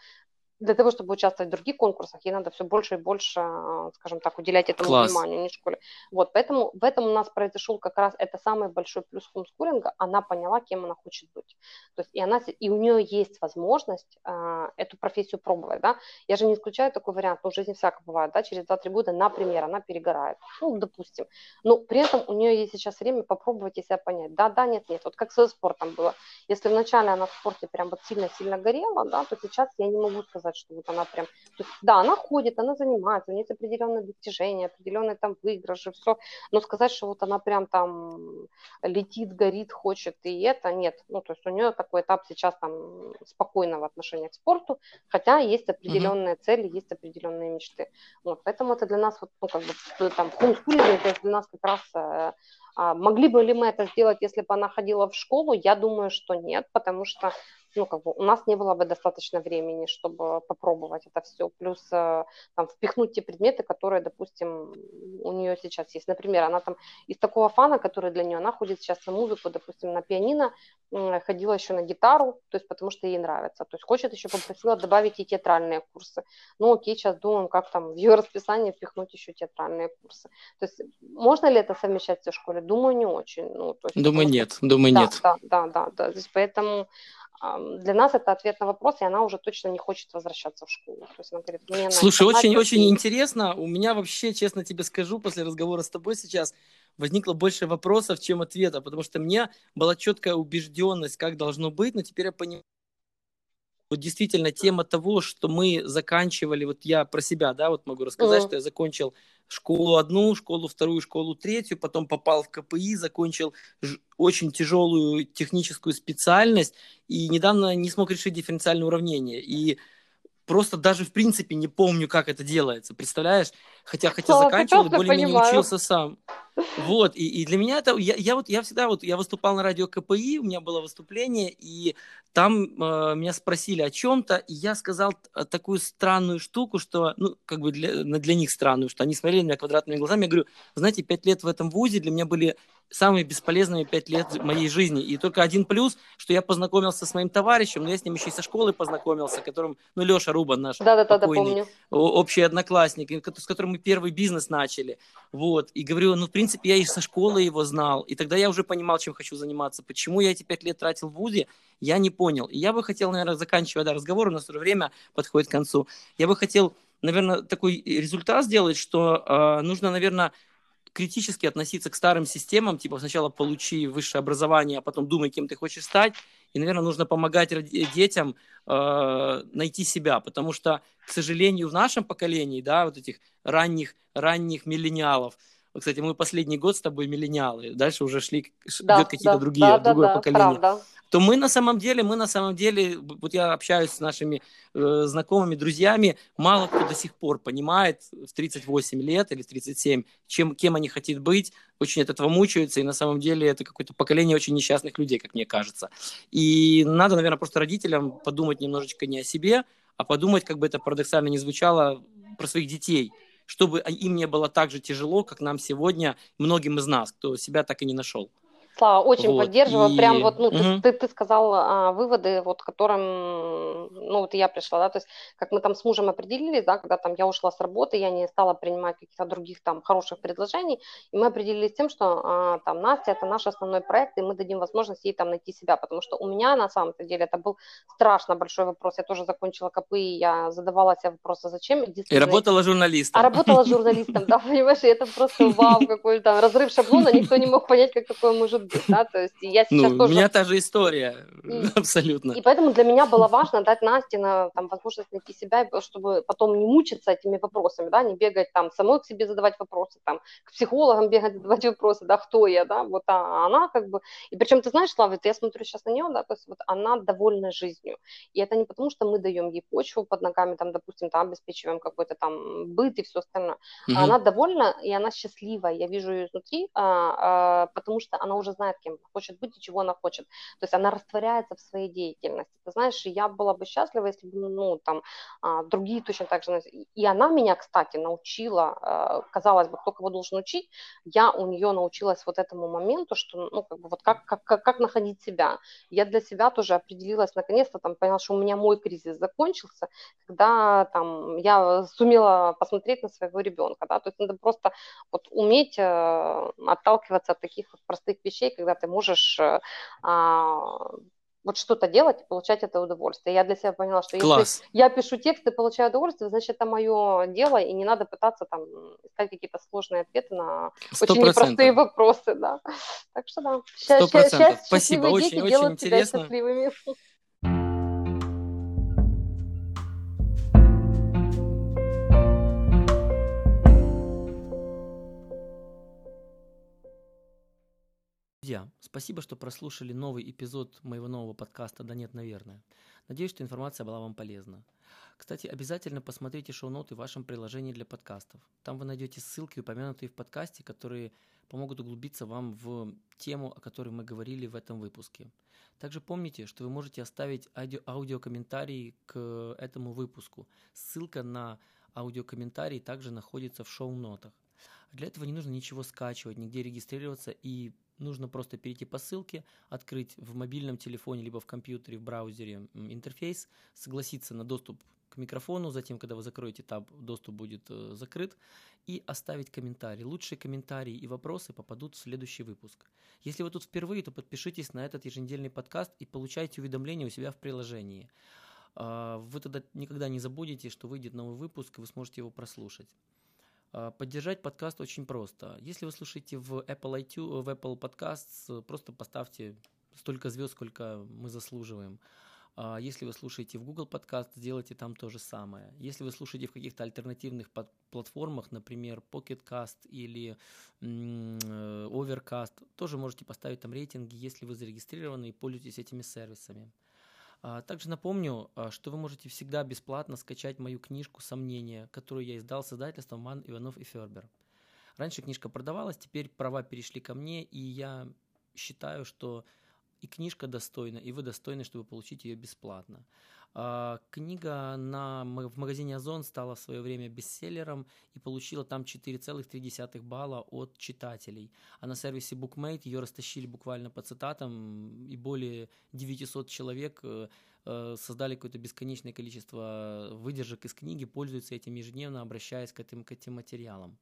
для того, чтобы участвовать в других конкурсах, ей надо все больше и больше, а, скажем так, уделять этому Класс. вниманию, не школе. Вот, поэтому в этом у нас произошел как раз это самый большой плюс хомскулинга. Она поняла, кем она хочет быть. То есть и она, и у нее есть возможность э, эту профессию пробовать, да. Я же не исключаю такой вариант, но в жизни всяко бывает, да, через 2-3 года, например, она перегорает, ну, допустим. Но при этом у нее есть сейчас время попробовать и себя понять, да, да, нет, нет. Вот как со спортом было. Если вначале она в спорте прям вот сильно-сильно горела, да, то сейчас я не могу сказать, сказать, что вот она прям... То есть, да, она ходит, она занимается, у нее есть определенные достижения, определенные там выигрыши, все, но сказать, что вот она прям там летит, горит, хочет, и это нет. Ну, то есть у нее такой этап сейчас там спокойного отношения к спорту, хотя есть определенные mm-hmm. цели, есть определенные мечты. Вот, поэтому это для нас вот, ну, как бы, там, хомскулинг, это для нас как раз э, а могли бы ли мы это сделать, если бы она ходила в школу? Я думаю, что нет, потому что ну, как бы у нас не было бы достаточно времени, чтобы попробовать это все, плюс э, там, впихнуть те предметы, которые, допустим, у нее сейчас есть. Например, она там из такого фана, который для нее, она ходит сейчас на музыку, допустим, на пианино, ходила еще на гитару, то есть потому что ей нравится. То есть хочет еще попросила добавить и театральные курсы. Ну, окей, сейчас думаем, как там в ее расписание впихнуть еще театральные курсы. То есть можно ли это совмещать в школе? Думаю, не очень. Ну, то есть, думаю, нет. Думаю, да, нет. Да, да, да. да. То есть, поэтому для нас это ответ на вопрос, и она уже точно не хочет возвращаться в школу. То есть она говорит, мне Слушай, очень-очень очень интересно. У меня вообще, честно тебе скажу, после разговора с тобой сейчас возникло больше вопросов, чем ответов, потому что мне была четкая убежденность, как должно быть, но теперь я понимаю, вот действительно тема того, что мы заканчивали, вот я про себя, да, вот могу рассказать, mm. что я закончил школу одну, школу вторую, школу третью, потом попал в КПИ, закончил очень тяжелую техническую специальность и недавно не смог решить дифференциальное уравнение. И просто даже в принципе не помню, как это делается, представляешь? Хотя, хотя заканчивал, более-менее учился сам. Вот, и, и для меня это, я, я вот, я всегда вот, я выступал на радио КПИ, у меня было выступление, и там э, меня спросили о чем-то, и я сказал такую странную штуку, что, ну, как бы для, для них странную, что они смотрели на меня квадратными глазами, я говорю, знаете, пять лет в этом вузе для меня были самыми бесполезными пять лет моей жизни. И только один плюс, что я познакомился с моим товарищем, но я с ним еще и со школы познакомился, которым, ну, Леша Рубан наш да, да, да, помню. общий одноклассник, с которым мы первый бизнес начали. Вот. И говорю, ну, в принципе, я и со школы его знал. И тогда я уже понимал, чем хочу заниматься. Почему я эти пять лет тратил в ВУЗе, я не понял. И я бы хотел, наверное, заканчивая да, разговор, у нас уже время подходит к концу, я бы хотел, наверное, такой результат сделать, что э, нужно, наверное, критически относиться к старым системам, типа сначала получи высшее образование, а потом думай, кем ты хочешь стать. И, наверное, нужно помогать детям э, найти себя, потому что, к сожалению, в нашем поколении, да, вот этих ранних, ранних миллениалов, кстати, мы последний год с тобой миллениалы, дальше уже шли, да, идет какие-то да, другие, да, другое да, поколение. Правда то мы на самом деле, мы на самом деле, вот я общаюсь с нашими э, знакомыми, друзьями, мало кто до сих пор понимает в 38 лет или в 37, чем, кем они хотят быть, очень от этого мучаются, и на самом деле это какое-то поколение очень несчастных людей, как мне кажется. И надо, наверное, просто родителям подумать немножечко не о себе, а подумать, как бы это парадоксально не звучало, про своих детей, чтобы им не было так же тяжело, как нам сегодня, многим из нас, кто себя так и не нашел. Слава, очень вот, поддерживаю. И... Прям вот, ну, угу. ты, ты, ты сказал а, выводы, вот которым, ну, вот я пришла, да, то есть, как мы там с мужем определились, да, когда там я ушла с работы, я не стала принимать каких-то других там хороших предложений, и мы определились с тем, что а, там Настя это наш основной проект, и мы дадим возможность ей там найти себя, потому что у меня на самом-то деле это был страшно большой вопрос. Я тоже закончила КПИ, я задавала себе вопрос, а зачем? И работала журналистом. А работала журналистом, да, понимаешь, и это просто вау, какой-то разрыв шаблона, никто не мог понять, как такое может быть, да, то есть я сейчас ну, тоже... У меня та же история, и, абсолютно. И поэтому для меня было важно дать Насте на, там, возможность найти себя, чтобы потом не мучиться этими вопросами, да, не бегать там самой к себе задавать вопросы, там, к психологам бегать задавать вопросы, да, кто я, да, вот а она как бы... И причем, ты знаешь, Слава, я смотрю сейчас на нее, да, то есть вот она довольна жизнью, и это не потому, что мы даем ей почву под ногами, там, допустим, там, обеспечиваем какой-то там быт и все остальное, угу. она довольна, и она счастлива, я вижу ее изнутри, а, а, потому что она уже знает, кем хочет быть и чего она хочет. То есть она растворяется в своей деятельности. Ты знаешь, я была бы счастлива, если бы, ну, там, а, другие точно так же. И она меня, кстати, научила, а, казалось бы, кто кого должен учить, я у нее научилась вот этому моменту, что, ну, как бы вот как, как, как, как находить себя. Я для себя тоже определилась, наконец-то, там, поняла, что у меня мой кризис закончился, когда, там, я сумела посмотреть на своего ребенка, да, то есть надо просто вот уметь э, отталкиваться от таких вот простых вещей, когда ты можешь э, а, вот что-то делать и получать это удовольствие. Я для себя поняла, что Класс. если я пишу текст и получаю удовольствие, значит, это мое дело, и не надо пытаться там искать какие-то сложные ответы на 100%. очень непростые вопросы, да. Так что да. Сто процентов. Спасибо, очень, очень интересно. Друзья, спасибо, что прослушали новый эпизод моего нового подкаста «Да нет, наверное». Надеюсь, что информация была вам полезна. Кстати, обязательно посмотрите шоу-ноты в вашем приложении для подкастов. Там вы найдете ссылки, упомянутые в подкасте, которые помогут углубиться вам в тему, о которой мы говорили в этом выпуске. Также помните, что вы можете оставить аудио аудиокомментарий к этому выпуску. Ссылка на аудиокомментарий также находится в шоу-нотах. Для этого не нужно ничего скачивать, нигде регистрироваться и нужно просто перейти по ссылке, открыть в мобильном телефоне либо в компьютере, в браузере интерфейс, согласиться на доступ к микрофону, затем, когда вы закроете таб, доступ будет э, закрыт, и оставить комментарий. Лучшие комментарии и вопросы попадут в следующий выпуск. Если вы тут впервые, то подпишитесь на этот еженедельный подкаст и получайте уведомления у себя в приложении. Э, вы тогда никогда не забудете, что выйдет новый выпуск, и вы сможете его прослушать. А, поддержать подкаст очень просто. Если вы слушаете в Apple iTunes, в Apple Podcasts, просто поставьте столько звезд, сколько мы заслуживаем. А, если вы слушаете в Google Podcast, сделайте там то же самое. Если вы слушаете в каких-то альтернативных платформах, например, Pocket Cast или э, Overcast, тоже можете поставить там рейтинги, если вы зарегистрированы и пользуетесь этими сервисами. А, также напомню, а, что вы можете всегда бесплатно скачать мою книжку «Сомнения», которую я издал с издательством «Ман, Иванов и Фербер». Раньше книжка продавалась, теперь права перешли ко мне, и я считаю, что и книжка достойна, и вы достойны, чтобы получить ее бесплатно. А, книга на, в магазине Озон стала в свое время бестселлером и получила там 4,3 балла от читателей. А на сервисе BookMate ее растащили буквально по цитатам, и более 900 человек э, э, создали какое-то бесконечное количество выдержек из книги, пользуются этим ежедневно, обращаясь к этим, к этим материалам.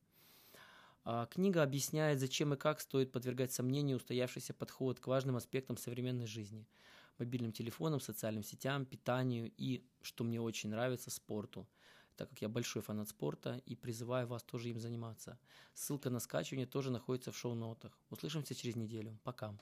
А, книга объясняет, зачем и как стоит подвергать сомнению устоявшийся подход к важным аспектам современной жизни – мобильным телефонам, социальным сетям, питанию и, что мне очень нравится, спорту так как я большой фанат спорта и призываю вас тоже им заниматься. Ссылка на скачивание тоже находится в шоу-нотах. Услышимся через неделю. Пока.